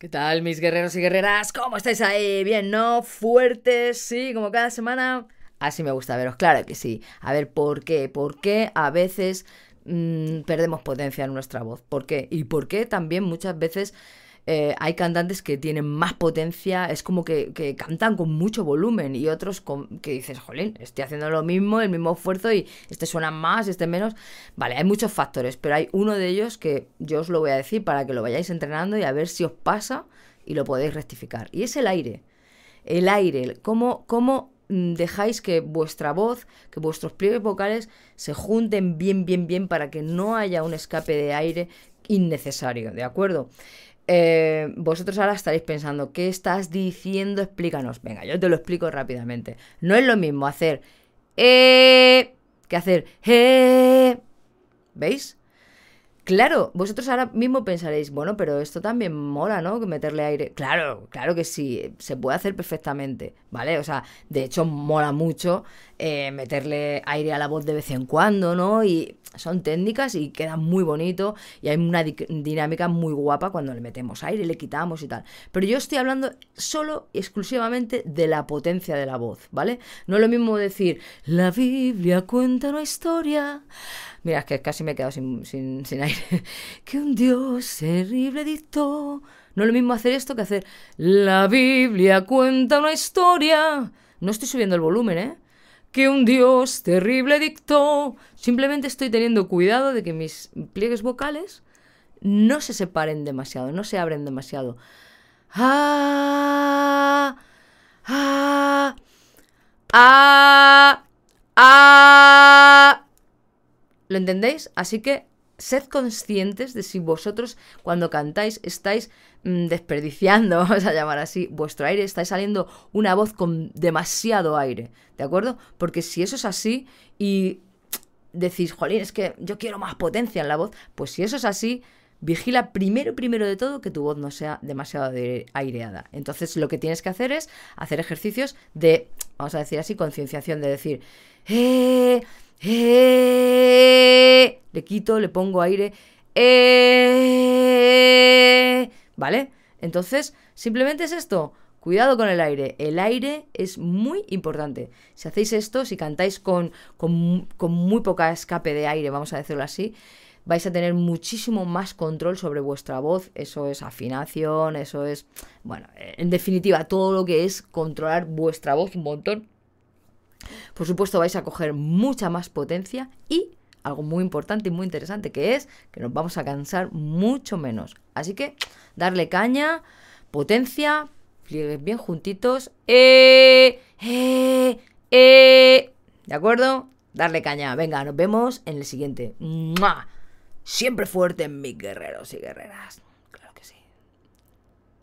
¿Qué tal, mis guerreros y guerreras? ¿Cómo estáis ahí? ¿Bien, no? ¿Fuertes? ¿Sí? ¿Como cada semana? Así me gusta veros, claro que sí. A ver, ¿por qué? ¿Por qué a veces mmm, perdemos potencia en nuestra voz? ¿Por qué? Y por qué también muchas veces eh, hay cantantes que tienen más potencia, es como que, que cantan con mucho volumen y otros con, que dices, jolín, estoy haciendo lo mismo, el mismo esfuerzo y este suena más, este menos. Vale, hay muchos factores, pero hay uno de ellos que yo os lo voy a decir para que lo vayáis entrenando y a ver si os pasa y lo podéis rectificar. Y es el aire. El aire, cómo, cómo mm, dejáis que vuestra voz, que vuestros pliegues vocales se junten bien, bien, bien para que no haya un escape de aire innecesario, ¿de acuerdo? Eh, vosotros ahora estaréis pensando, ¿qué estás diciendo? Explícanos. Venga, yo te lo explico rápidamente. No es lo mismo hacer eh, que hacer eh. ¿Veis? Claro, vosotros ahora mismo pensaréis, bueno, pero esto también mola, ¿no? Meterle aire. Claro, claro que sí, se puede hacer perfectamente, ¿vale? O sea, de hecho mola mucho eh, meterle aire a la voz de vez en cuando, ¿no? Y son técnicas y queda muy bonito y hay una dinámica muy guapa cuando le metemos aire, le quitamos y tal. Pero yo estoy hablando solo y exclusivamente de la potencia de la voz, ¿vale? No es lo mismo decir, la Biblia cuenta una historia. Mira, es que casi me he quedado sin, sin, sin aire. que un Dios terrible dictó. No es lo mismo hacer esto que hacer, la Biblia cuenta una historia. No estoy subiendo el volumen, ¿eh? que un dios terrible dictó. Simplemente estoy teniendo cuidado de que mis pliegues vocales no se separen demasiado, no se abren demasiado. Ah, ah, ah, ah. ¿Lo entendéis? Así que sed conscientes de si vosotros cuando cantáis estáis mm, desperdiciando, vamos a llamar así, vuestro aire, estáis saliendo una voz con demasiado aire, ¿de acuerdo? Porque si eso es así y decís, jolín, es que yo quiero más potencia en la voz, pues si eso es así, vigila primero, primero de todo que tu voz no sea demasiado aireada. Entonces lo que tienes que hacer es hacer ejercicios de, vamos a decir así, concienciación, de decir, eh, eh, le quito, le pongo aire. Eh, ¿Vale? Entonces, simplemente es esto. Cuidado con el aire. El aire es muy importante. Si hacéis esto, si cantáis con, con, con, muy poca escape de aire, vamos a decirlo así, vais a tener muchísimo más control sobre vuestra voz. Eso es afinación, eso es, bueno, en definitiva, todo lo que es controlar vuestra voz un montón por supuesto vais a coger mucha más potencia y algo muy importante y muy interesante que es que nos vamos a cansar mucho menos. Así que darle caña, potencia, pliegues bien juntitos. Eh, eh, eh. ¿De acuerdo? Darle caña. Venga, nos vemos en el siguiente. Siempre fuerte, mis guerreros y guerreras.